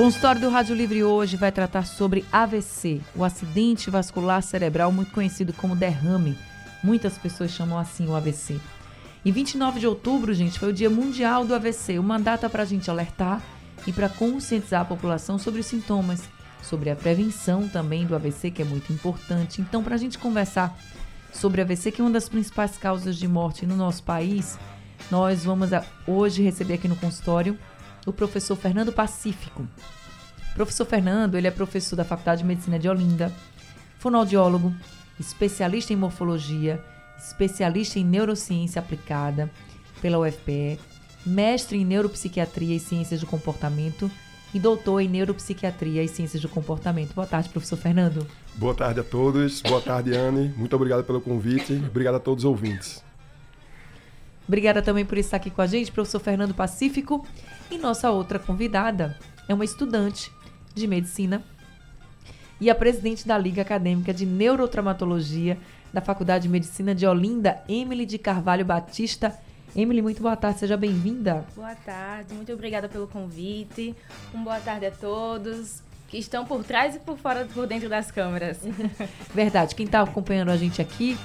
Consultório do Rádio Livre hoje vai tratar sobre AVC, o acidente vascular cerebral, muito conhecido como derrame. Muitas pessoas chamam assim o AVC. E 29 de outubro, gente, foi o Dia Mundial do AVC, uma data para a gente alertar e para conscientizar a população sobre os sintomas, sobre a prevenção também do AVC, que é muito importante. Então, para a gente conversar sobre AVC, que é uma das principais causas de morte no nosso país, nós vamos hoje receber aqui no consultório o professor Fernando Pacífico. professor Fernando, ele é professor da Faculdade de Medicina de Olinda, fonoaudiólogo, especialista em morfologia, especialista em neurociência aplicada pela UFPE, mestre em neuropsiquiatria e ciências do comportamento e doutor em neuropsiquiatria e ciências do comportamento. Boa tarde, professor Fernando. Boa tarde a todos. Boa tarde, Anne. Muito obrigado pelo convite. Obrigado a todos os ouvintes. Obrigada também por estar aqui com a gente, professor Fernando Pacífico. E nossa outra convidada é uma estudante de medicina e a presidente da Liga Acadêmica de Neurotraumatologia da Faculdade de Medicina de Olinda, Emily de Carvalho Batista. Emily, muito boa tarde, seja bem-vinda. Boa tarde, muito obrigada pelo convite. Um boa tarde a todos que estão por trás e por fora, por dentro das câmeras. Verdade, quem está acompanhando a gente aqui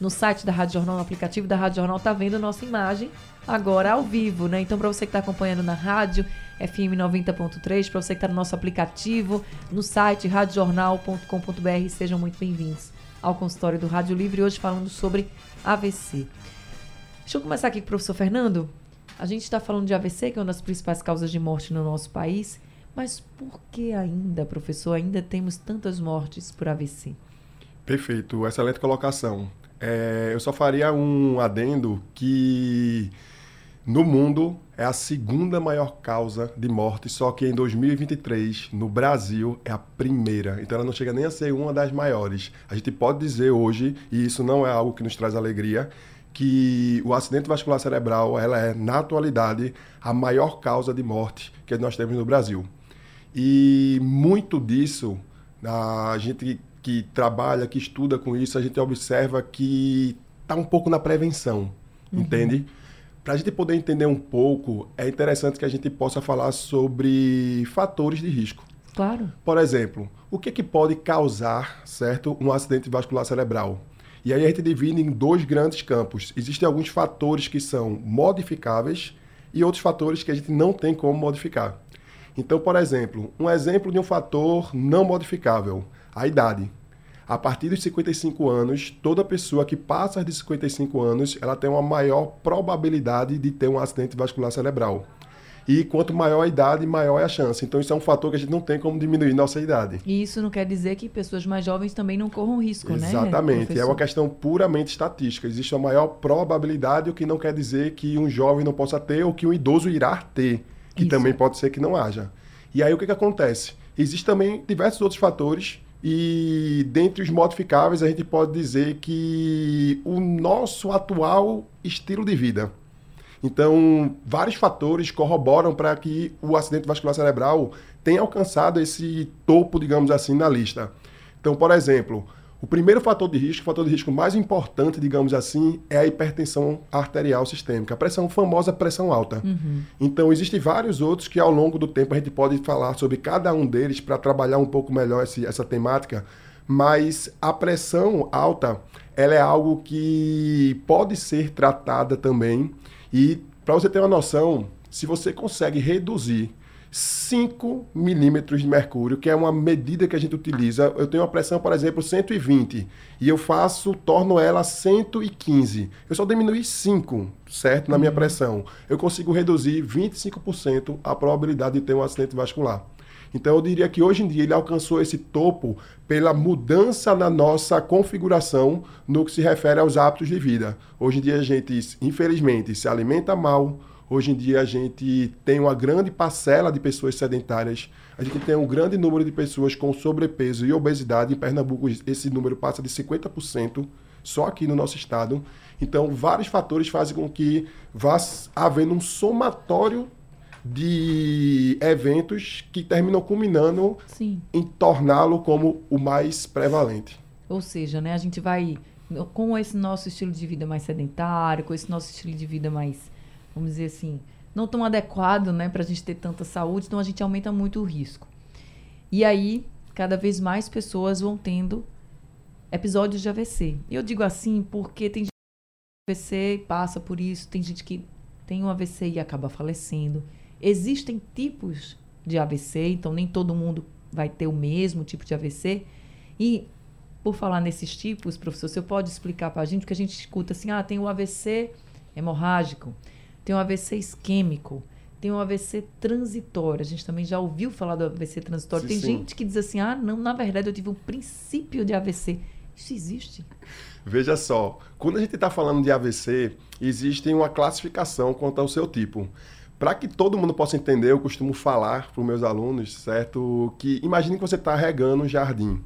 no site da Rádio Jornal, no aplicativo da Rádio Jornal, está vendo nossa imagem agora ao vivo, né? Então, para você que está acompanhando na rádio, FM 90.3, para você que está no nosso aplicativo, no site radiojornal.com.br, sejam muito bem-vindos ao consultório do Rádio Livre, hoje falando sobre AVC. Deixa eu começar aqui com o professor Fernando. A gente está falando de AVC, que é uma das principais causas de morte no nosso país, mas por que ainda, professor, ainda temos tantas mortes por AVC? Perfeito, excelente colocação. É, eu só faria um adendo que no mundo é a segunda maior causa de morte, só que em 2023, no Brasil, é a primeira. Então ela não chega nem a ser uma das maiores. A gente pode dizer hoje, e isso não é algo que nos traz alegria, que o acidente vascular cerebral ela é, na atualidade, a maior causa de morte que nós temos no Brasil. E muito disso, a gente que trabalha, que estuda com isso, a gente observa que está um pouco na prevenção, uhum. entende? Para a gente poder entender um pouco, é interessante que a gente possa falar sobre fatores de risco. Claro. Por exemplo, o que, que pode causar, certo, um acidente vascular cerebral? E aí a gente divide em dois grandes campos. Existem alguns fatores que são modificáveis e outros fatores que a gente não tem como modificar. Então, por exemplo, um exemplo de um fator não modificável, a idade. A partir dos 55 anos, toda pessoa que passa de 55 anos, ela tem uma maior probabilidade de ter um acidente vascular cerebral. E quanto maior a idade, maior é a chance. Então, isso é um fator que a gente não tem como diminuir nossa idade. E isso não quer dizer que pessoas mais jovens também não corram risco, Exatamente. né? Exatamente. É uma questão puramente estatística. Existe uma maior probabilidade, o que não quer dizer que um jovem não possa ter ou que um idoso irá ter, que isso. também pode ser que não haja. E aí, o que, que acontece? Existem também diversos outros fatores e dentre os modificáveis, a gente pode dizer que o nosso atual estilo de vida. Então, vários fatores corroboram para que o acidente vascular cerebral tenha alcançado esse topo, digamos assim, na lista. Então, por exemplo, o primeiro fator de risco, o fator de risco mais importante, digamos assim, é a hipertensão arterial sistêmica, a pressão famosa pressão alta. Uhum. Então, existem vários outros que ao longo do tempo a gente pode falar sobre cada um deles para trabalhar um pouco melhor esse, essa temática, mas a pressão alta, ela é algo que pode ser tratada também e para você ter uma noção, se você consegue reduzir 5 milímetros de mercúrio, que é uma medida que a gente utiliza. Eu tenho uma pressão, por exemplo, 120 e eu faço, torno ela 115. Eu só diminui 5, certo? Na minha uhum. pressão. Eu consigo reduzir 25% a probabilidade de ter um acidente vascular. Então eu diria que hoje em dia ele alcançou esse topo pela mudança na nossa configuração no que se refere aos hábitos de vida. Hoje em dia a gente, infelizmente, se alimenta mal, Hoje em dia a gente tem uma grande parcela de pessoas sedentárias, a gente tem um grande número de pessoas com sobrepeso e obesidade. Em Pernambuco, esse número passa de 50% só aqui no nosso estado. Então, vários fatores fazem com que vá havendo um somatório de eventos que terminam culminando Sim. em torná-lo como o mais prevalente. Ou seja, né, a gente vai com esse nosso estilo de vida mais sedentário, com esse nosso estilo de vida mais vamos dizer assim, não tão adequado, né, para a gente ter tanta saúde, então a gente aumenta muito o risco. E aí, cada vez mais pessoas vão tendo episódios de AVC. Eu digo assim porque tem gente que AVC passa por isso, tem gente que tem um AVC e acaba falecendo. Existem tipos de AVC, então nem todo mundo vai ter o mesmo tipo de AVC. E por falar nesses tipos, professor, você pode explicar para a gente, porque a gente escuta assim, ah, tem o AVC hemorrágico, tem um AVC isquêmico, tem um AVC transitório. A gente também já ouviu falar do AVC transitório. Sim, tem sim. gente que diz assim: ah, não, na verdade eu tive um princípio de AVC. Isso existe? Veja só, quando a gente está falando de AVC, existe uma classificação quanto ao seu tipo. Para que todo mundo possa entender, eu costumo falar para os meus alunos, certo? Que imagine que você está regando um jardim.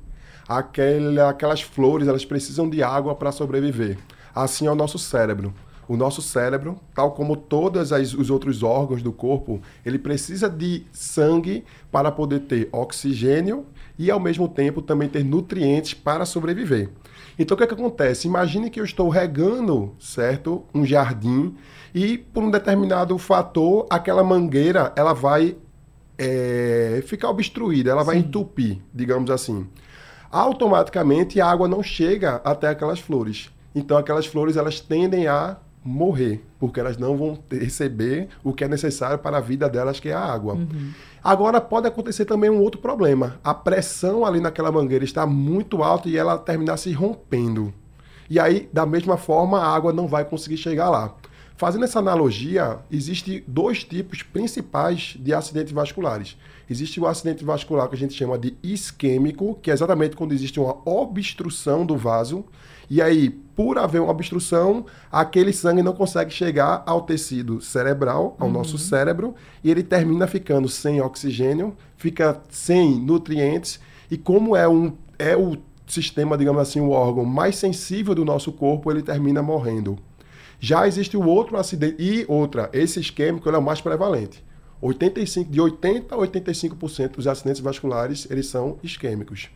Aquele, aquelas flores, elas precisam de água para sobreviver. Assim é o nosso cérebro. O nosso cérebro, tal como todos os outros órgãos do corpo, ele precisa de sangue para poder ter oxigênio e, ao mesmo tempo, também ter nutrientes para sobreviver. Então, o que, é que acontece? Imagine que eu estou regando, certo, um jardim e, por um determinado fator, aquela mangueira ela vai é, ficar obstruída, ela Sim. vai entupir, digamos assim. Automaticamente, a água não chega até aquelas flores. Então, aquelas flores elas tendem a morrer, porque elas não vão receber o que é necessário para a vida delas, que é a água. Uhum. Agora pode acontecer também um outro problema. A pressão ali naquela mangueira está muito alta e ela terminar se rompendo. E aí, da mesma forma, a água não vai conseguir chegar lá. Fazendo essa analogia, existem dois tipos principais de acidentes vasculares. Existe o acidente vascular que a gente chama de isquêmico, que é exatamente quando existe uma obstrução do vaso, e aí, por haver uma obstrução, aquele sangue não consegue chegar ao tecido cerebral, ao uhum. nosso cérebro, e ele termina ficando sem oxigênio, fica sem nutrientes, e como é, um, é o sistema, digamos assim, o órgão mais sensível do nosso corpo, ele termina morrendo. Já existe o outro acidente, e outra, esse isquêmico é o mais prevalente. 85, de 80% a 85% dos acidentes vasculares, eles são isquêmicos.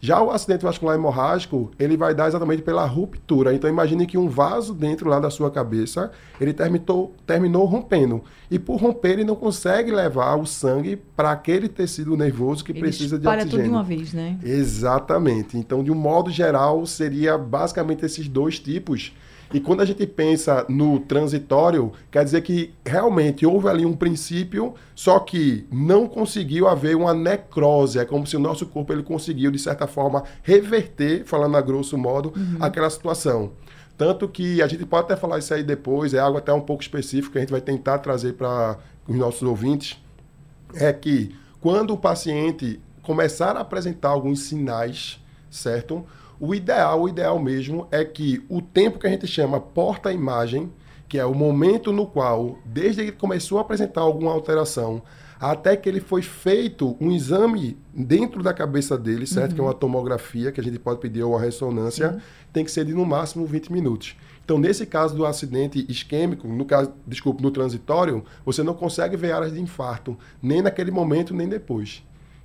Já o acidente vascular hemorrágico, ele vai dar exatamente pela ruptura. Então imagine que um vaso dentro lá da sua cabeça, ele terminou, terminou rompendo. E por romper, ele não consegue levar o sangue para aquele tecido nervoso que ele precisa de oxigênio. tudo de uma vez, né? Exatamente. Então, de um modo geral, seria basicamente esses dois tipos e quando a gente pensa no transitório, quer dizer que realmente houve ali um princípio, só que não conseguiu haver uma necrose. É como se o nosso corpo ele conseguiu, de certa forma, reverter, falando a grosso modo, uhum. aquela situação. Tanto que a gente pode até falar isso aí depois, é algo até um pouco específico que a gente vai tentar trazer para os nossos ouvintes. É que quando o paciente começar a apresentar alguns sinais, certo? O ideal, o ideal mesmo é que o tempo que a gente chama porta-imagem, que é o momento no qual, desde que começou a apresentar alguma alteração, até que ele foi feito um exame dentro da cabeça dele, certo? Uhum. Que é uma tomografia, que a gente pode pedir ou uma ressonância, Sim. tem que ser de no máximo 20 minutos. Então, nesse caso do acidente isquêmico, no caso, desculpe, no transitório, você não consegue ver áreas de infarto, nem naquele momento, nem depois.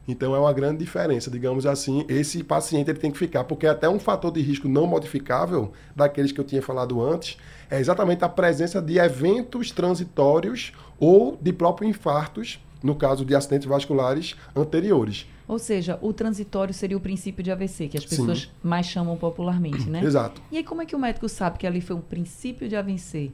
Então é uma grande diferença, digamos assim, esse paciente ele tem que ficar, porque até um fator de risco não modificável, daqueles que eu tinha falado antes, é exatamente a presença de eventos transitórios ou de próprios infartos, no caso de acidentes vasculares anteriores. Ou seja, o transitório seria o princípio de AVC, que as pessoas Sim. mais chamam popularmente, né? Exato. E aí como é que o médico sabe que ali foi um princípio de AVC?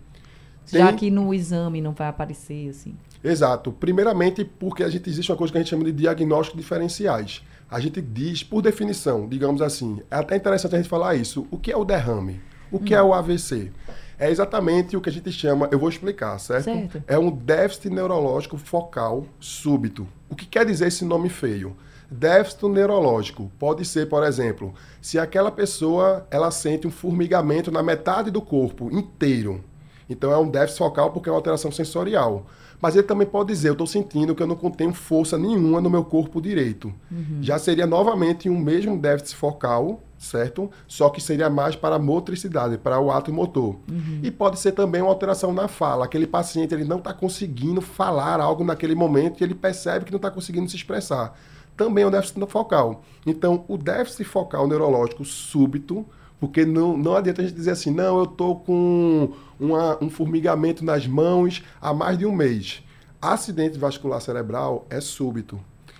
Tem... Já que no exame não vai aparecer assim. Exato. Primeiramente, porque a gente existe uma coisa que a gente chama de diagnóstico diferenciais. A gente diz, por definição, digamos assim, é até interessante a gente falar isso. O que é o derrame? O que hum. é o AVC? É exatamente o que a gente chama, eu vou explicar, certo? certo? É um déficit neurológico focal súbito. O que quer dizer esse nome feio? Déficit neurológico pode ser, por exemplo, se aquela pessoa ela sente um formigamento na metade do corpo inteiro Então é um déficit focal porque é uma alteração sensorial. Mas ele também pode dizer, eu estou sentindo que eu não contenho força nenhuma no meu corpo direito. Uhum. Já seria novamente um mesmo déficit focal, certo? Só que seria mais para a motricidade, para o ato motor. Uhum. E pode ser também uma alteração na fala. Aquele paciente ele não está conseguindo falar algo naquele momento e ele percebe que não está conseguindo se expressar. Também é um déficit focal. Então, o déficit focal neurológico súbito porque não, não adianta a gente dizer assim, não, eu estou com uma, um formigamento nas mãos há mais de um mês. Acidente vascular cerebral é súbito.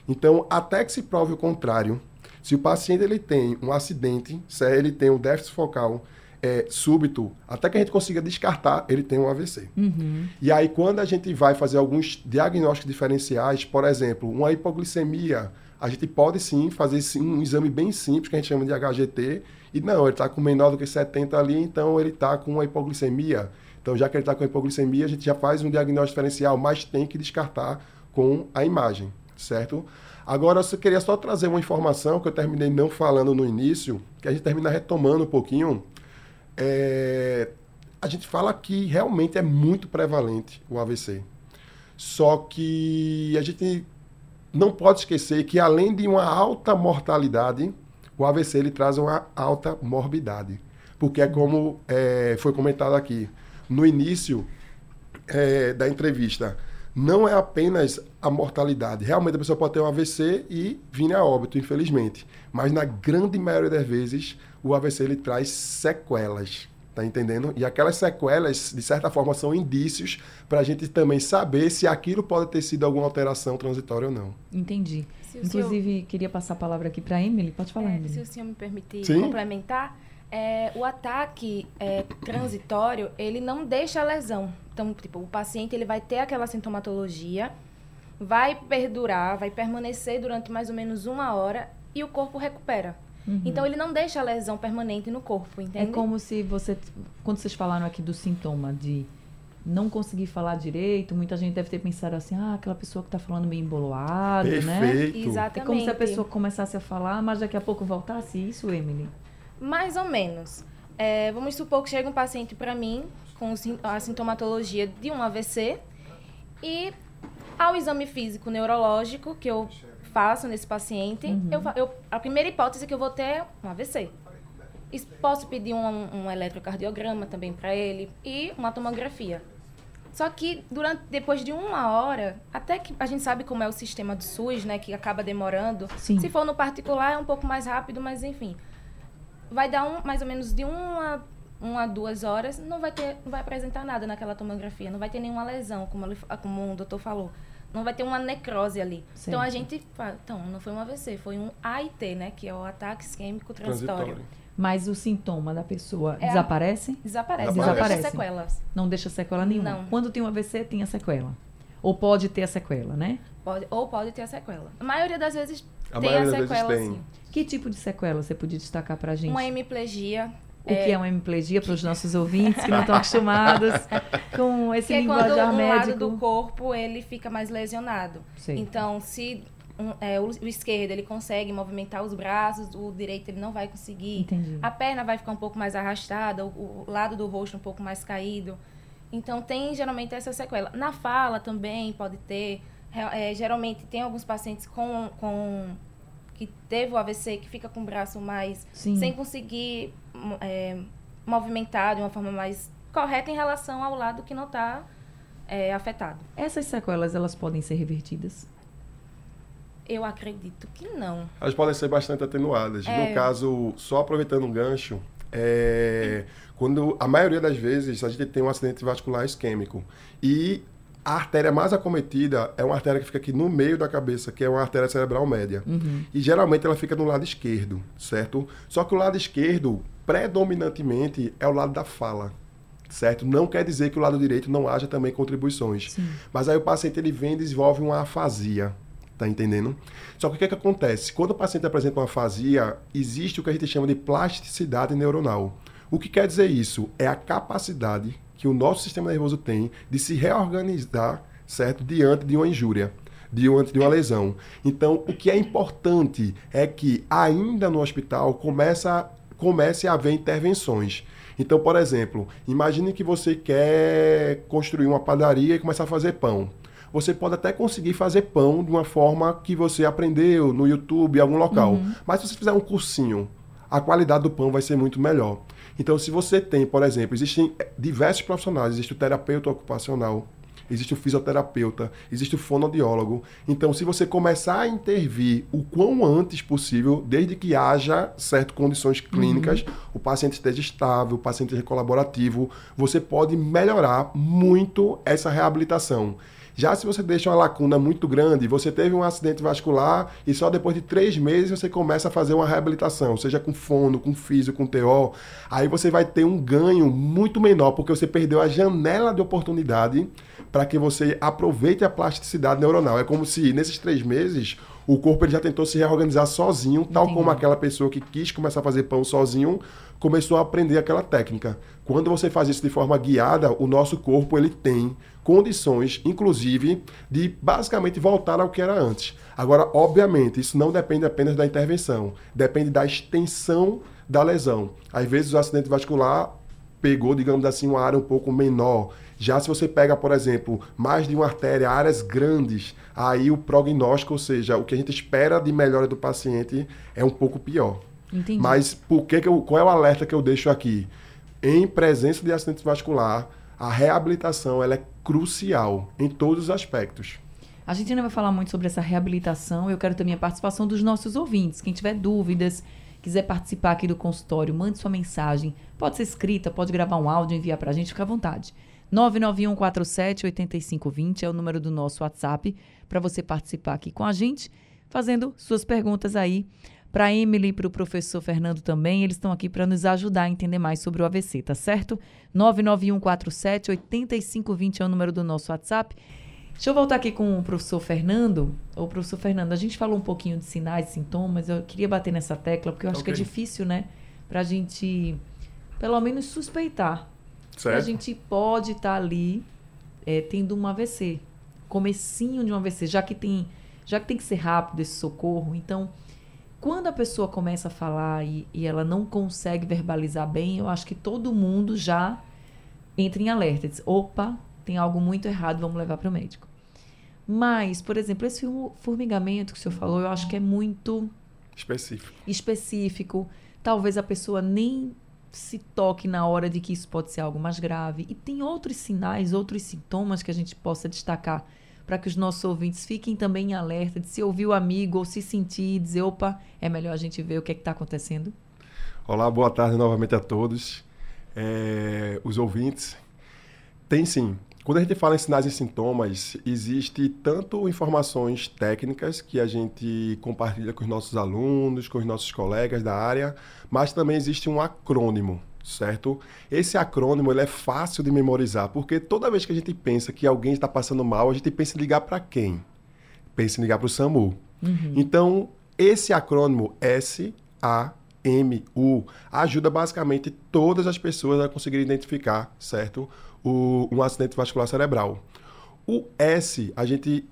Então, até que se prove o contrário, se o paciente ele tem um acidente, se ele tem um déficit focal é, súbito, até que a gente consiga descartar, ele tem um AVC. Uhum. E aí, quando a gente vai fazer alguns diagnósticos diferenciais, por exemplo, uma hipoglicemia, a gente pode sim fazer sim, um exame bem simples, que a gente chama de HGT, e não, ele está com menor do que 70 ali, então ele está com uma hipoglicemia. Então, já que ele está com hipoglicemia, a gente já faz um diagnóstico diferencial, mas tem que descartar com a imagem, certo? Agora, eu queria só trazer uma informação que eu terminei não falando no início, que a gente termina retomando um pouquinho. É... A gente fala que realmente é muito prevalente o AVC. Só que a gente não pode esquecer que, além de uma alta mortalidade, o AVC ele traz uma alta morbidade. Porque é como é, foi comentado aqui no início é, da entrevista, não é apenas a mortalidade. Realmente a pessoa pode ter um AVC e vir a óbito, infelizmente. Mas na grande maioria das vezes, o AVC ele traz sequelas. Tá entendendo? E aquelas sequelas, de certa forma, são indícios para a gente também saber se aquilo pode ter sido alguma alteração transitória ou não. Entendi. Inclusive, senhor... queria passar a palavra aqui para a Emily. Pode falar, é, Emily. Se o senhor me permitir Sim? complementar, é, o ataque é, transitório, ele não deixa a lesão. Então, tipo, o paciente ele vai ter aquela sintomatologia, vai perdurar, vai permanecer durante mais ou menos uma hora e o corpo recupera. Uhum. Então ele não deixa a lesão permanente no corpo, entende? É como se você, quando vocês falaram aqui do sintoma de não conseguir falar direito, muita gente deve ter pensado assim, ah, aquela pessoa que está falando meio né? Perfeito. né? Exatamente. É como se a pessoa começasse a falar, mas daqui a pouco voltasse isso, Emily? Mais ou menos. É, vamos supor que chega um paciente para mim com a sintomatologia de um AVC e ao exame físico neurológico que eu faço nesse paciente, uhum. eu, eu, a primeira hipótese é que eu vou ter é um AVC. Posso pedir um, um eletrocardiograma também para ele e uma tomografia. Só que durante, depois de uma hora, até que a gente sabe como é o sistema do SUS, né, que acaba demorando. Sim. Se for no particular é um pouco mais rápido, mas enfim, vai dar um, mais ou menos de uma, uma a duas horas, não vai ter, não vai apresentar nada naquela tomografia, não vai ter nenhuma lesão, como, ele, como o doutor falou não vai ter uma necrose ali. Certo. Então a gente fala, então, não foi um AVC, foi um AIT, né? Que é o ataque isquêmico transitório. transitório. Mas o sintoma da pessoa é desaparece? Desaparece. Não deixa sequelas. Não deixa sequela nenhuma. Não. Quando tem um AVC, tem a sequela. Ou pode ter a sequela, né? Pode, ou pode ter a sequela. A maioria das vezes a tem a sequela, sim. Que tipo de sequela você podia destacar pra gente? Uma hemiplegia, o é... que é uma hemiplegia para os nossos ouvintes que não estão acostumados com esse que linguajar é quando médico? um lado do corpo ele fica mais lesionado. Sim. Então, se um, é, o, o, esquerdo ele consegue movimentar os braços, o direito ele não vai conseguir. Entendi. A perna vai ficar um pouco mais arrastada, o, o lado do rosto um pouco mais caído. Então, tem geralmente essa sequela. Na fala também pode ter. É, geralmente, tem alguns pacientes com, com que teve o AVC, que fica com o braço mais Sim. sem conseguir é, movimentar de uma forma mais correta em relação ao lado que não está é, afetado. Essas sequelas, elas podem ser revertidas? Eu acredito que não. Elas podem ser bastante atenuadas. É... No caso, só aproveitando um gancho, é, quando a maioria das vezes a gente tem um acidente vascular isquêmico e a artéria mais acometida é uma artéria que fica aqui no meio da cabeça, que é uma artéria cerebral média. Uhum. E geralmente ela fica no lado esquerdo, certo? Só que o lado esquerdo, predominantemente, é o lado da fala. Certo? Não quer dizer que o lado direito não haja também contribuições. Sim. Mas aí o paciente ele vem e desenvolve uma afasia. Tá entendendo? Só que o que, é que acontece? Quando o paciente apresenta uma afasia, existe o que a gente chama de plasticidade neuronal. O que quer dizer isso? É a capacidade que o nosso sistema nervoso tem de se reorganizar, certo? Diante de uma injúria, diante de uma lesão. Então, o que é importante é que ainda no hospital começa comece a haver intervenções. Então, por exemplo, imagine que você quer construir uma padaria e começar a fazer pão. Você pode até conseguir fazer pão de uma forma que você aprendeu no YouTube, em algum local. Uhum. Mas se você fizer um cursinho, a qualidade do pão vai ser muito melhor. Então, se você tem, por exemplo, existem diversos profissionais, existe o terapeuta ocupacional, existe o fisioterapeuta, existe o fonoaudiólogo. Então, se você começar a intervir o quão antes possível, desde que haja certas condições clínicas, uhum. o paciente esteja estável, o paciente esteja colaborativo, você pode melhorar muito essa reabilitação. Já se você deixa uma lacuna muito grande, você teve um acidente vascular e só depois de três meses você começa a fazer uma reabilitação, seja com fono, com físio, com TO, aí você vai ter um ganho muito menor, porque você perdeu a janela de oportunidade para que você aproveite a plasticidade neuronal. É como se nesses três meses o corpo ele já tentou se reorganizar sozinho, tal Entendi. como aquela pessoa que quis começar a fazer pão sozinho começou a aprender aquela técnica. Quando você faz isso de forma guiada, o nosso corpo ele tem condições, inclusive, de basicamente voltar ao que era antes. Agora, obviamente, isso não depende apenas da intervenção, depende da extensão da lesão. Às vezes o acidente vascular pegou, digamos assim, uma área um pouco menor. Já se você pega, por exemplo, mais de uma artéria, áreas grandes, aí o prognóstico, ou seja, o que a gente espera de melhora do paciente é um pouco pior. Entendi. Mas por que, que eu, qual é o alerta que eu deixo aqui? Em presença de acidente vascular, a reabilitação ela é crucial em todos os aspectos. A gente ainda vai falar muito sobre essa reabilitação. Eu quero também a participação dos nossos ouvintes. Quem tiver dúvidas, quiser participar aqui do consultório, mande sua mensagem. Pode ser escrita, pode gravar um áudio, enviar para a gente, fica à vontade. 991478520 é o número do nosso WhatsApp para você participar aqui com a gente, fazendo suas perguntas aí para a Emily e para o professor Fernando também. Eles estão aqui para nos ajudar a entender mais sobre o AVC, tá certo? 99147 8520 é o número do nosso WhatsApp. Deixa eu voltar aqui com o professor Fernando. Ô, professor Fernando, a gente falou um pouquinho de sinais e sintomas. Eu queria bater nessa tecla, porque eu acho okay. que é difícil, né? Para a gente, pelo menos, suspeitar. Certo. Que a gente pode estar tá ali é, tendo um AVC. Comecinho de um AVC, já que tem, já que tem que ser rápido esse socorro. Então, quando a pessoa começa a falar e, e, ela não consegue verbalizar bem, eu acho que todo mundo já entra em alerta. Diz, opa, tem algo muito errado, vamos levar para o médico. Mas, por exemplo, esse formigamento que o senhor falou, eu acho que é muito específico. Específico. Talvez a pessoa nem se toque na hora de que isso pode ser algo mais grave. E tem outros sinais, outros sintomas que a gente possa destacar para que os nossos ouvintes fiquem também em alerta de se ouvir o amigo ou se sentir e dizer, opa, é melhor a gente ver o que é está acontecendo? Olá, boa tarde novamente a todos. É, os ouvintes. Tem sim. Quando a gente fala em sinais e sintomas, existe tanto informações técnicas que a gente compartilha com os nossos alunos, com os nossos colegas da área, mas também existe um acrônimo certo? Esse acrônimo ele é fácil de memorizar, porque toda vez que a gente pensa que alguém está passando mal, a gente pensa em ligar para quem? Pensa em ligar para o SAMU. Uhum. Então, esse acrônimo S-A-M-U ajuda basicamente todas as pessoas a conseguirem identificar, certo? O, um acidente vascular cerebral. O S, a gente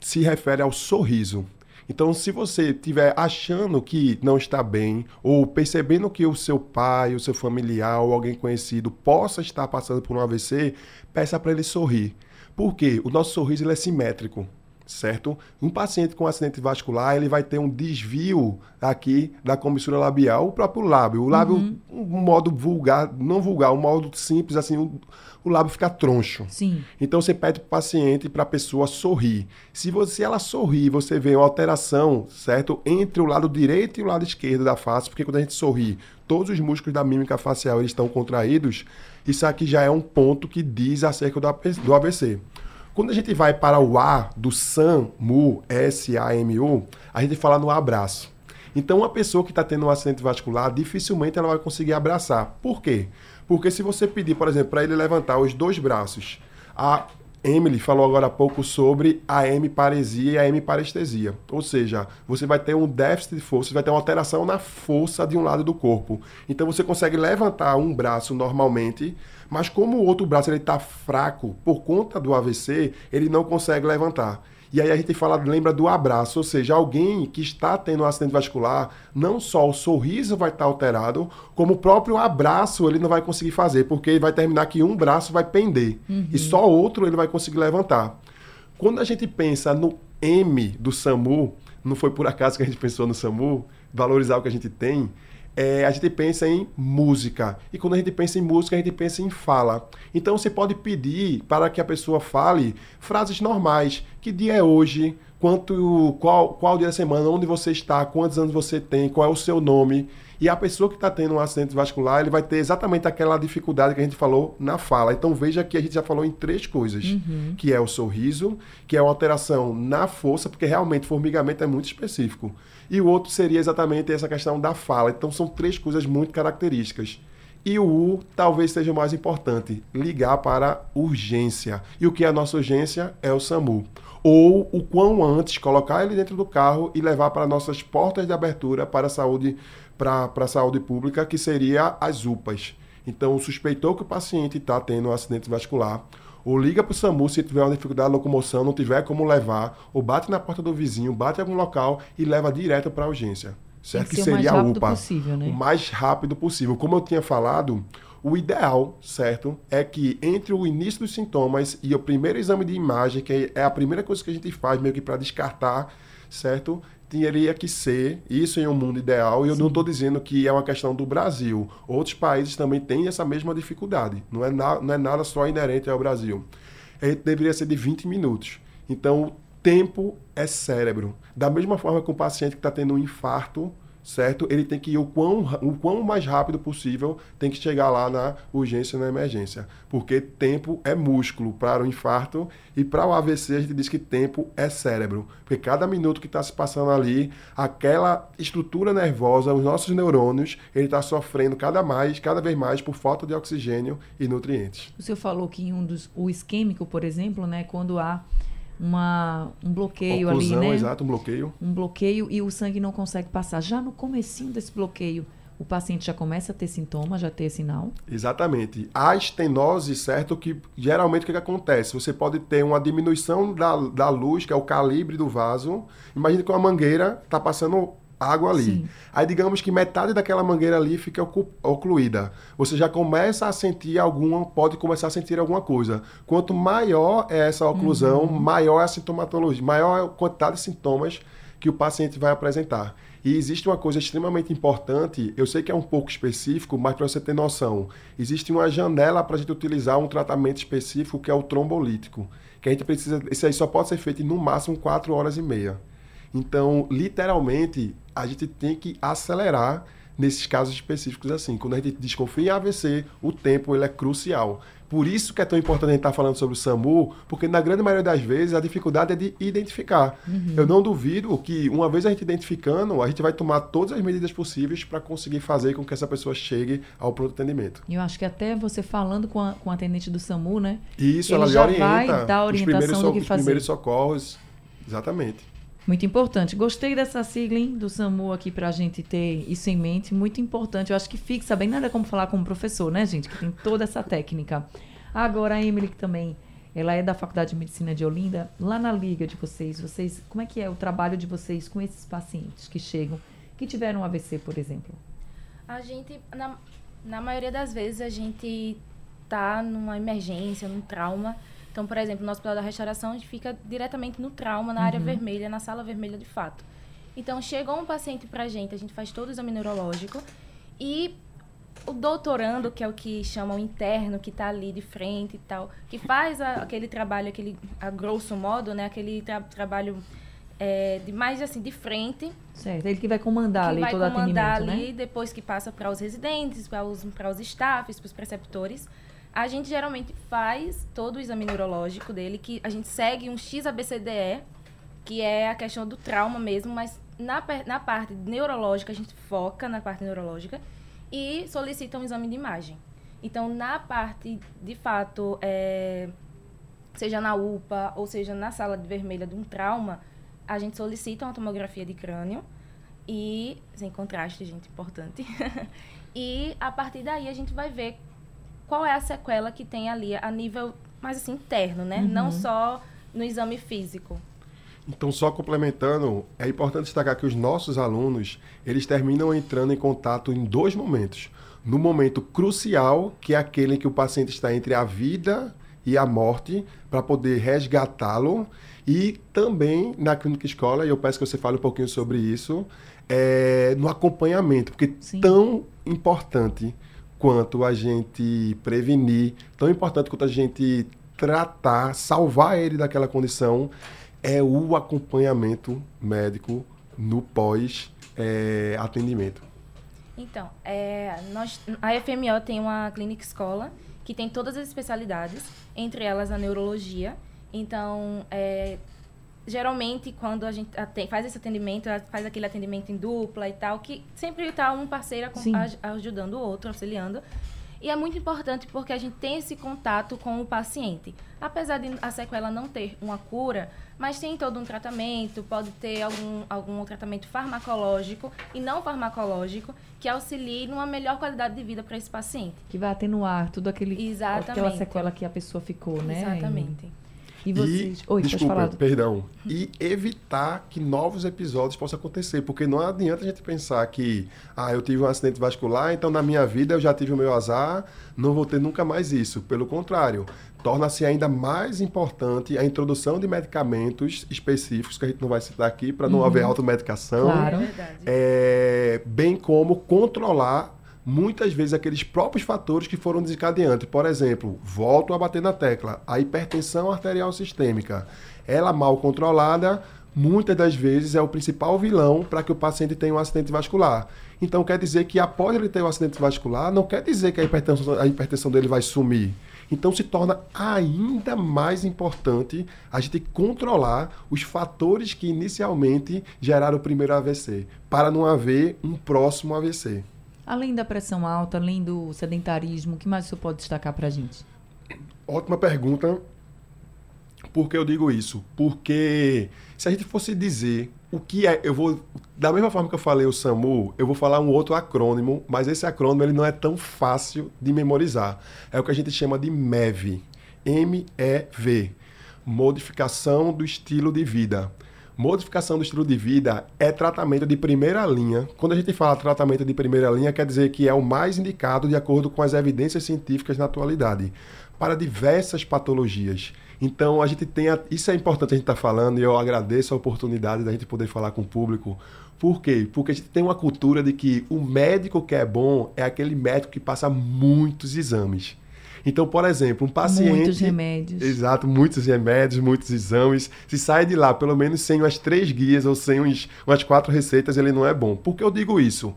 se refere ao sorriso. Então, se você estiver achando que não está bem, ou percebendo que o seu pai, o seu familiar ou alguém conhecido possa estar passando por um AVC, peça para ele sorrir. Por quê? O nosso sorriso ele é simétrico certo? Um paciente com acidente vascular, ele vai ter um desvio aqui da comissura labial, o próprio lábio. O lábio, uhum. um modo vulgar, não vulgar, um modo simples, assim, o, o lábio fica troncho. Sim. Então você pede para o paciente, para a pessoa sorrir. Se você ela sorrir, você vê uma alteração, certo? Entre o lado direito e o lado esquerdo da face, porque quando a gente sorri, todos os músculos da mímica facial eles estão contraídos. Isso aqui já é um ponto que diz acerca do AVC. Quando a gente vai para o A do SAMU, S-A-M-U, a gente fala no abraço. Então, uma pessoa que está tendo um acidente vascular, dificilmente ela vai conseguir abraçar. Por quê? Porque se você pedir, por exemplo, para ele levantar os dois braços, a Emily falou agora há pouco sobre a hemiparesia e a hemiparestesia. Ou seja, você vai ter um déficit de força, você vai ter uma alteração na força de um lado do corpo. Então você consegue levantar um braço normalmente, mas como o outro braço está fraco por conta do AVC, ele não consegue levantar. E aí a gente fala, lembra do abraço, ou seja, alguém que está tendo um acidente vascular, não só o sorriso vai estar alterado, como o próprio abraço ele não vai conseguir fazer, porque ele vai terminar que um braço vai pender uhum. e só outro ele vai conseguir levantar. Quando a gente pensa no M do SAMU, não foi por acaso que a gente pensou no SAMU, valorizar o que a gente tem, é, a gente pensa em música. E quando a gente pensa em música, a gente pensa em fala. Então você pode pedir para que a pessoa fale frases normais. Que dia é hoje? Quanto, qual, qual dia da semana? Onde você está? Quantos anos você tem? Qual é o seu nome? E a pessoa que está tendo um acidente vascular, ele vai ter exatamente aquela dificuldade que a gente falou na fala. Então veja que a gente já falou em três coisas, uhum. que é o sorriso, que é uma alteração na força, porque realmente formigamento é muito específico. E o outro seria exatamente essa questão da fala. Então são três coisas muito características. E o U talvez seja o mais importante, ligar para urgência. E o que é a nossa urgência é o SAMU. Ou o quão antes colocar ele dentro do carro e levar para nossas portas de abertura para a saúde para a saúde pública, que seria as UPAs. Então, suspeitou que o paciente está tendo um acidente vascular, ou liga para o SAMU se tiver uma dificuldade de locomoção, não tiver como levar, ou bate na porta do vizinho, bate em algum local e leva direto para a urgência. Certo? Que, que seria a UPA. Possível, né? O mais rápido possível. Como eu tinha falado, o ideal, certo, é que entre o início dos sintomas e o primeiro exame de imagem, que é a primeira coisa que a gente faz meio que para descartar, certo? Teria que ser isso em um mundo ideal, e eu Sim. não estou dizendo que é uma questão do Brasil. Outros países também têm essa mesma dificuldade. Não é, na, não é nada só inerente ao Brasil. Ele deveria ser de 20 minutos. Então, tempo é cérebro. Da mesma forma que o paciente que está tendo um infarto, certo? Ele tem que ir o quão, o quão mais rápido possível, tem que chegar lá na urgência na emergência. Porque tempo é músculo para o infarto e para o AVC a gente diz que tempo é cérebro. Porque cada minuto que está se passando ali, aquela estrutura nervosa, os nossos neurônios, ele está sofrendo cada mais, cada vez mais por falta de oxigênio e nutrientes. O senhor falou que em um dos, o isquêmico, por exemplo, né, quando há uma, um bloqueio Oclusão, ali, né? exato, um bloqueio. Um bloqueio e o sangue não consegue passar. Já no comecinho desse bloqueio, o paciente já começa a ter sintomas, já ter sinal? Exatamente. A estenose, certo, que geralmente o que, que acontece? Você pode ter uma diminuição da, da luz, que é o calibre do vaso. Imagina que uma mangueira está passando água ali. Sim. Aí digamos que metade daquela mangueira ali fica ocluída. Você já começa a sentir alguma, pode começar a sentir alguma coisa. Quanto maior é essa oclusão, uhum. maior é a sintomatologia, maior é a quantidade de sintomas que o paciente vai apresentar. E existe uma coisa extremamente importante, eu sei que é um pouco específico, mas para você ter noção, existe uma janela para a gente utilizar um tratamento específico que é o trombolítico, que a gente precisa, esse aí só pode ser feito em no máximo 4 horas e meia. Então, literalmente, a gente tem que acelerar nesses casos específicos assim. Quando a gente desconfia em AVC, o tempo ele é crucial. Por isso que é tão importante a gente estar tá falando sobre o SAMU, porque na grande maioria das vezes a dificuldade é de identificar. Uhum. Eu não duvido que uma vez a gente identificando, a gente vai tomar todas as medidas possíveis para conseguir fazer com que essa pessoa chegue ao pronto atendimento. Eu acho que até você falando com a, com a atendente do SAMU, né? Isso, Ele ela já orienta vai dar a orientação do que fazer. Os primeiros socorros, exatamente. Muito importante. Gostei dessa sigla hein, do SAMU aqui para a gente ter isso em mente. Muito importante. Eu acho que fixa bem. Nada como falar como professor, né, gente? Que tem toda essa técnica. Agora, a Emily, que também ela é da Faculdade de Medicina de Olinda. Lá na liga de vocês, vocês, como é que é o trabalho de vocês com esses pacientes que chegam, que tiveram AVC, por exemplo? A gente, na, na maioria das vezes, a gente tá numa emergência, num trauma então, por exemplo, no Hospital da Restauração, a gente fica diretamente no trauma, na uhum. área vermelha, na sala vermelha de fato. Então, chegou um paciente pra gente, a gente faz todo o exame neurológico e o doutorando, que é o que chamam interno, que está ali de frente e tal, que faz a, aquele trabalho, aquele, a grosso modo, né, aquele tra trabalho é, de mais assim, de frente. Certo, ele que vai comandar ali todo o atendimento, vai comandar ali, né? depois que passa para os residentes, para os, os staffs, para os preceptores. A gente geralmente faz todo o exame neurológico dele, que a gente segue um XABCDE, que é a questão do trauma mesmo, mas na, na parte neurológica, a gente foca na parte neurológica e solicita um exame de imagem. Então, na parte, de fato, é, seja na UPA ou seja na sala de vermelha de um trauma, a gente solicita uma tomografia de crânio e, sem contraste, gente, importante. e a partir daí a gente vai ver qual é a sequela que tem ali a nível mais assim interno, né? Uhum. Não só no exame físico. Então, só complementando, é importante destacar que os nossos alunos, eles terminam entrando em contato em dois momentos. No momento crucial, que é aquele em que o paciente está entre a vida e a morte, para poder resgatá-lo, e também na clínica escola, e eu peço que você fale um pouquinho sobre isso, é, no acompanhamento, porque Sim. tão importante quanto a gente prevenir, tão importante quanto a gente tratar, salvar ele daquela condição, é o acompanhamento médico no pós-atendimento. É, então, é, nós, a FMO tem uma clínica escola que tem todas as especialidades, entre elas a neurologia. Então, é, geralmente, quando a gente faz esse atendimento, faz aquele atendimento em dupla e tal, que sempre está um parceiro ajudando o outro, auxiliando. E é muito importante porque a gente tem esse contato com o paciente. Apesar de a sequela não ter uma cura, mas tem todo um tratamento, pode ter algum, algum tratamento farmacológico e não farmacológico que auxilie numa melhor qualidade de vida para esse paciente. Que vai atenuar tudo aquele, Exatamente. aquela sequela que a pessoa ficou, né? Exatamente. E vocês. E, Oi, desculpa, perdão. E evitar que novos episódios possam acontecer. Porque não adianta a gente pensar que, ah, eu tive um acidente vascular, então na minha vida eu já tive o meu azar, não vou ter nunca mais isso. Pelo contrário, torna-se ainda mais importante a introdução de medicamentos específicos, que a gente não vai citar aqui, para não uhum. haver automedicação. Claro. É, bem como controlar muitas vezes aqueles próprios fatores que foram desencadeantes. Por exemplo, volto a bater na tecla, a hipertensão arterial sistêmica. Ela mal controlada, muitas das vezes é o principal vilão para que o paciente tenha um acidente vascular. Então quer dizer que após ele ter um acidente vascular, não quer dizer que a hipertensão, a hipertensão dele vai sumir. Então se torna ainda mais importante a gente controlar os fatores que inicialmente geraram o primeiro AVC, para não haver um próximo AVC. Além da pressão alta, além do sedentarismo, o que mais você pode destacar para a gente? Ótima pergunta. Por que eu digo isso? Porque se a gente fosse dizer o que é, eu vou da mesma forma que eu falei o SAMU, eu vou falar um outro acrônimo, mas esse acrônimo ele não é tão fácil de memorizar. É o que a gente chama de MEV, M E V, modificação do estilo de vida. Modificação do estilo de vida é tratamento de primeira linha. Quando a gente fala tratamento de primeira linha, quer dizer que é o mais indicado de acordo com as evidências científicas na atualidade, para diversas patologias. Então, a gente tem. A... Isso é importante a gente estar tá falando e eu agradeço a oportunidade da gente poder falar com o público. Por quê? Porque a gente tem uma cultura de que o médico que é bom é aquele médico que passa muitos exames. Então, por exemplo, um paciente. Muitos remédios. Exato, muitos remédios, muitos exames. Se sai de lá, pelo menos sem umas três guias ou sem uns, umas quatro receitas, ele não é bom. Por que eu digo isso?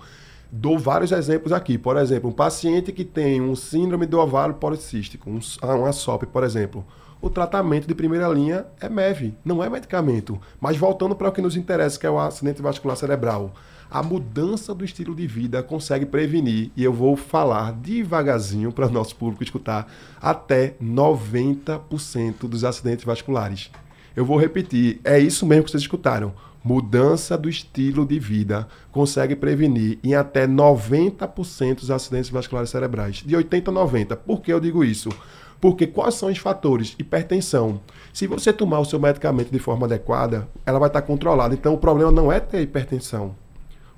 Dou vários exemplos aqui. Por exemplo, um paciente que tem um síndrome do ovário policístico, um, ah, uma SOP, por exemplo. O tratamento de primeira linha é MEV, não é medicamento. Mas voltando para o que nos interessa, que é o acidente vascular cerebral a mudança do estilo de vida consegue prevenir, e eu vou falar devagarzinho para o nosso público escutar, até 90% dos acidentes vasculares. Eu vou repetir, é isso mesmo que vocês escutaram. Mudança do estilo de vida consegue prevenir em até 90% dos acidentes vasculares cerebrais. De 80 a 90. Por que eu digo isso? Porque quais são os fatores? Hipertensão. Se você tomar o seu medicamento de forma adequada, ela vai estar controlada. Então o problema não é ter hipertensão.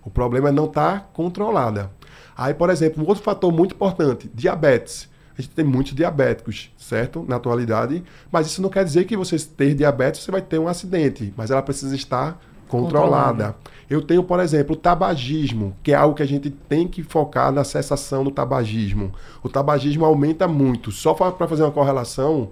O problema é não estar tá controlada. Aí, por exemplo, um outro fator muito importante, diabetes. A gente tem muitos diabéticos, certo? Na atualidade. Mas isso não quer dizer que você ter diabetes, você vai ter um acidente. Mas ela precisa estar controlada. controlada. Eu tenho, por exemplo, o tabagismo, que é algo que a gente tem que focar na cessação do tabagismo. O tabagismo aumenta muito. Só para fazer uma correlação,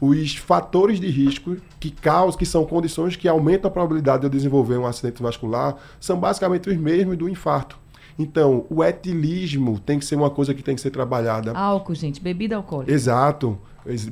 os fatores de risco que causam, que são condições que aumentam a probabilidade de eu desenvolver um acidente vascular, são basicamente os mesmos do infarto. Então, o etilismo tem que ser uma coisa que tem que ser trabalhada. Álcool, gente, bebida alcoólica. Exato,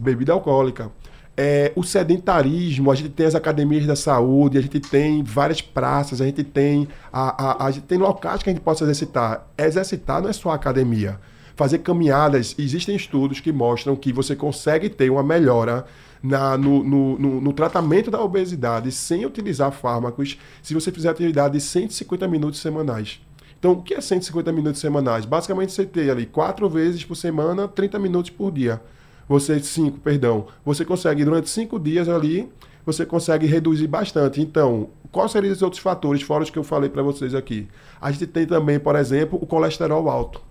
bebida alcoólica. É, o sedentarismo, a gente tem as academias da saúde, a gente tem várias praças, a gente tem, a, a, a gente tem locais que a gente possa exercitar. Exercitar não é só academia fazer caminhadas. Existem estudos que mostram que você consegue ter uma melhora na, no, no, no, no, tratamento da obesidade sem utilizar fármacos se você fizer atividade de 150 minutos semanais. Então, o que é 150 minutos semanais? Basicamente, você tem ali quatro vezes por semana, 30 minutos por dia. você cinco, perdão, você consegue durante cinco dias ali, você consegue reduzir bastante. Então, quais seriam os outros fatores fora os que eu falei para vocês aqui? A gente tem também, por exemplo, o colesterol alto.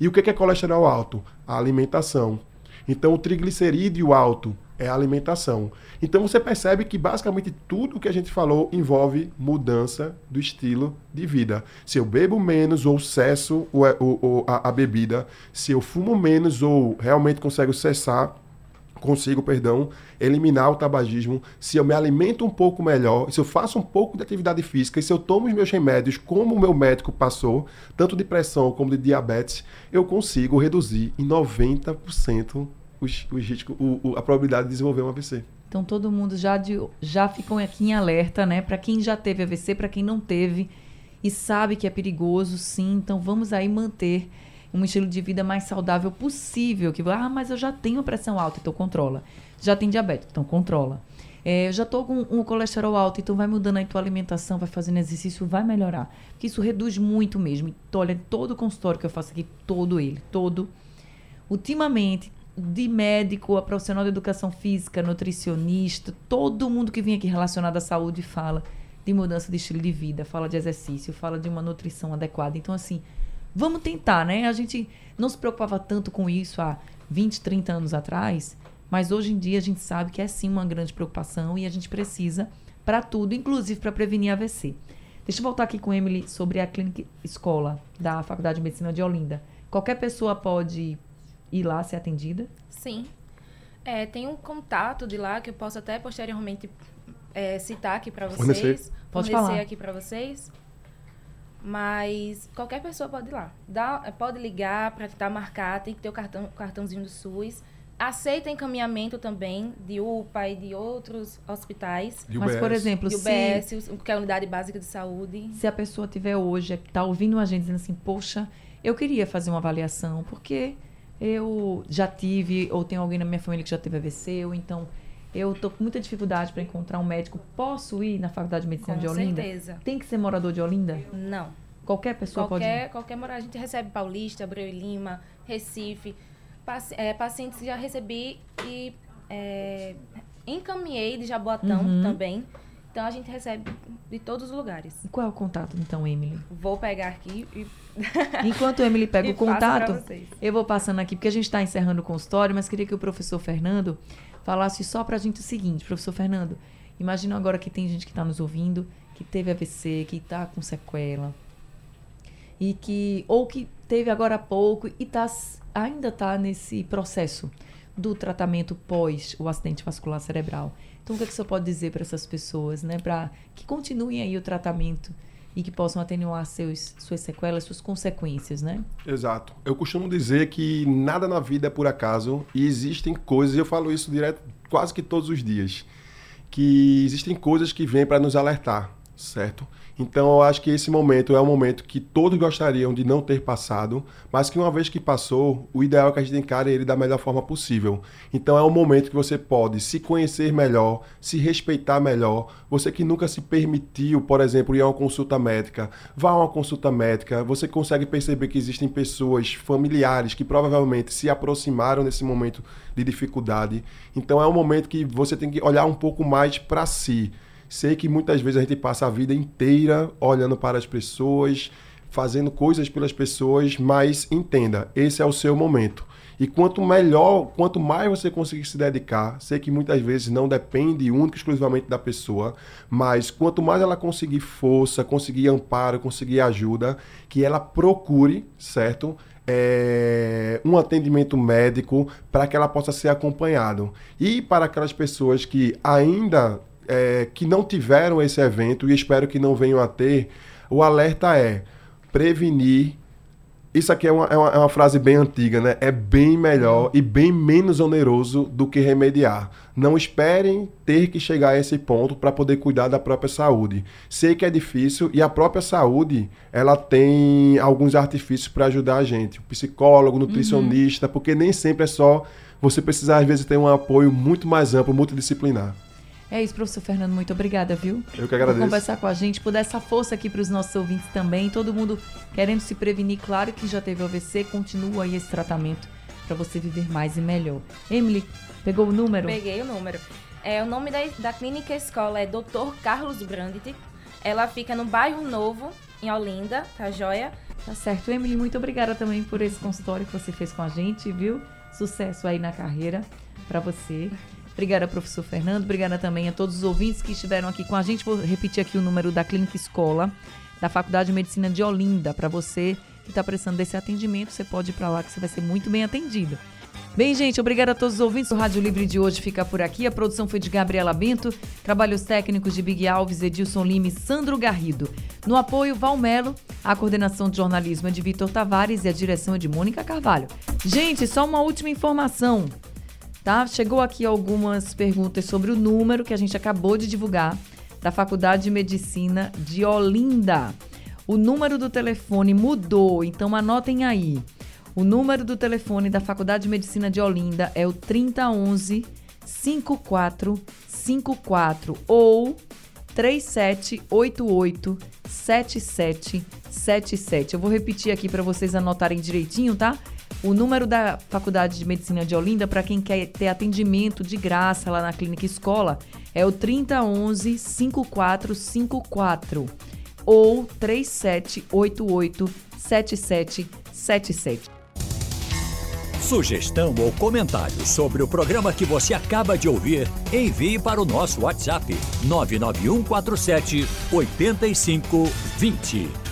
E o que é colesterol alto? A alimentação. Então, o triglicerídeo alto é a alimentação. Então, você percebe que basicamente tudo o que a gente falou envolve mudança do estilo de vida. Se eu bebo menos ou cesso o, o, a, a bebida, se eu fumo menos ou realmente consigo cessar consigo, perdão, eliminar o tabagismo, se eu me alimento um pouco melhor, se eu faço um pouco de atividade física e se eu tomo os meus remédios como o meu médico passou, tanto de pressão como de diabetes, eu consigo reduzir em 90% os, os riscos, o, o, a probabilidade de desenvolver um AVC. Então todo mundo já, de, já ficou aqui em alerta, né? Para quem já teve AVC, para quem não teve e sabe que é perigoso, sim. Então vamos aí manter um estilo de vida mais saudável possível. Que, ah, mas eu já tenho pressão alta, então controla. Já tem diabetes, então controla. É, já estou com um colesterol alto, então vai mudando aí tua alimentação, vai fazendo exercício, vai melhorar. Porque isso reduz muito mesmo. Então, olha, todo o consultório que eu faço aqui, todo ele, todo. Ultimamente, de médico a profissional de educação física, nutricionista, todo mundo que vem aqui relacionado à saúde fala de mudança de estilo de vida, fala de exercício, fala de uma nutrição adequada. Então, assim, vamos tentar, né? A gente não se preocupava tanto com isso há 20, 30 anos atrás, mas hoje em dia a gente sabe que é sim uma grande preocupação e a gente precisa para tudo, inclusive para prevenir AVC. Deixa eu voltar aqui com Emily sobre a clínica escola da Faculdade de Medicina de Olinda. Qualquer pessoa pode ir lá ser atendida? Sim. É, tem um contato de lá que eu posso até posteriormente é, citar aqui para vocês. Fornecer. Pode fornecer falar. aqui para vocês. Mas qualquer pessoa pode ir lá. Dá, pode ligar para tentar marcar, tem que ter o cartão, cartãozinho do SUS. Aceita encaminhamento também de UPA e de outros hospitais. De Mas, por exemplo, De se, UBS, o- que é a Unidade Básica de Saúde. se a pessoa tiver hoje, está ouvindo a gente dizendo assim, poxa, eu queria fazer uma avaliação, porque eu já tive, ou tem alguém na minha família que já teve AVC, ou então eu tô com muita dificuldade para encontrar um médico. Posso ir na Faculdade de Medicina Com de Olinda? certeza. Tem que ser morador de Olinda? Não. Qualquer pessoa pode ir? Qualquer, qualquer morar. A gente recebe Paulista, Abreu e Lima, Recife. Paci- é, pacientes que já recebi e é, encaminhei de Jaboatão Uhum. também. Então a gente recebe de todos os lugares. E qual é o contato, então, Emily? Vou pegar aqui e. Enquanto a Emily pega o contato, eu vou passando aqui, porque a gente está encerrando o consultório, mas queria que o professor Fernando falasse só para a gente o seguinte. Professor Fernando, imagina agora que tem gente que está nos ouvindo, que teve AVC, que está com sequela, e que ou que teve agora há pouco e tá, ainda está nesse processo do tratamento pós o acidente vascular cerebral. Então, o que, é que você pode dizer para essas pessoas, né, para que continuem aí o tratamento e que possam atenuar seus, suas sequelas, suas consequências, né? Exato. Eu costumo dizer que nada na vida é por acaso e existem coisas, eu falo isso direto quase que todos os dias, que existem coisas que vêm para nos alertar, certo? Então eu acho que esse momento é um momento que todos gostariam de não ter passado, mas que uma vez que passou, o ideal é que a gente encare ele da melhor forma possível. Então é um momento que você pode se conhecer melhor, se respeitar melhor. Você que nunca se permitiu, por exemplo, ir a uma consulta médica, vá a uma consulta médica. Você consegue perceber que existem pessoas familiares que provavelmente se aproximaram nesse momento de dificuldade. Então é um momento que você tem que olhar um pouco mais para si. Sei que muitas vezes a gente passa a vida inteira olhando para as pessoas, fazendo coisas pelas pessoas, mas entenda, esse é o seu momento. E quanto melhor, quanto mais você conseguir se dedicar, sei que muitas vezes não depende única e exclusivamente da pessoa, mas quanto mais ela conseguir força, conseguir amparo, conseguir ajuda, que ela procure, certo? É, um atendimento médico para que ela possa ser acompanhado. E para aquelas pessoas que ainda é, que não tiveram esse evento e espero que não venham a ter, o alerta é prevenir. Isso aqui é uma, é uma, é uma frase bem antiga, né? É bem melhor e bem menos oneroso do que remediar. Não esperem ter que chegar a esse ponto para poder cuidar da própria saúde. Sei que é difícil e a própria saúde ela tem alguns artifícios para ajudar a gente. O psicólogo, nutricionista, porque nem sempre é só você precisar às vezes ter um apoio muito mais amplo, multidisciplinar. É isso, professor Fernando. Muito obrigada, viu? Eu que Por agradeço. conversar com a gente, por dar essa força aqui para os nossos ouvintes também. Todo mundo querendo se prevenir. Claro que já teve AVC, continua aí esse tratamento para você viver mais e melhor. Emily, pegou o número? Peguei o número. É, o nome da, da clínica escola é Dr. Carlos Brandt. Ela fica no bairro Novo, em Olinda, tá joia? Tá certo. Emily, muito obrigada também por esse consultório que você fez com a gente, viu? Sucesso aí na carreira para você. Obrigada, professor Fernando. Obrigada também a todos os ouvintes que estiveram aqui com a gente. Vou repetir aqui o número da Clínica Escola, da Faculdade de Medicina de Olinda. Para você que está precisando desse atendimento, você pode ir para lá que você vai ser muito bem atendido. Bem, gente, obrigada a todos os ouvintes. O Rádio Livre de hoje fica por aqui. A produção foi de Gabriela Bento, trabalhos técnicos de Big Alves, Edilson Lima e Sandro Garrido. No apoio, Valmelo, a coordenação de jornalismo é de Vitor Tavares e a direção é de Mônica Carvalho. Gente, só uma última informação tá? Chegou aqui algumas perguntas sobre o número que a gente acabou de divulgar da Faculdade de Medicina de Olinda. O número do telefone mudou, então anotem aí. O número do telefone da Faculdade de Medicina de Olinda é o 3011 5454 ou 3788 7777. Eu vou repetir aqui para vocês anotarem direitinho, tá? O número da Faculdade de Medicina de Olinda, para quem quer ter atendimento de graça lá na clínica escola, é o 3011 5454 ou 3788 7777. Sugestão ou comentário sobre o programa que você acaba de ouvir, envie para o nosso WhatsApp 99147 8520.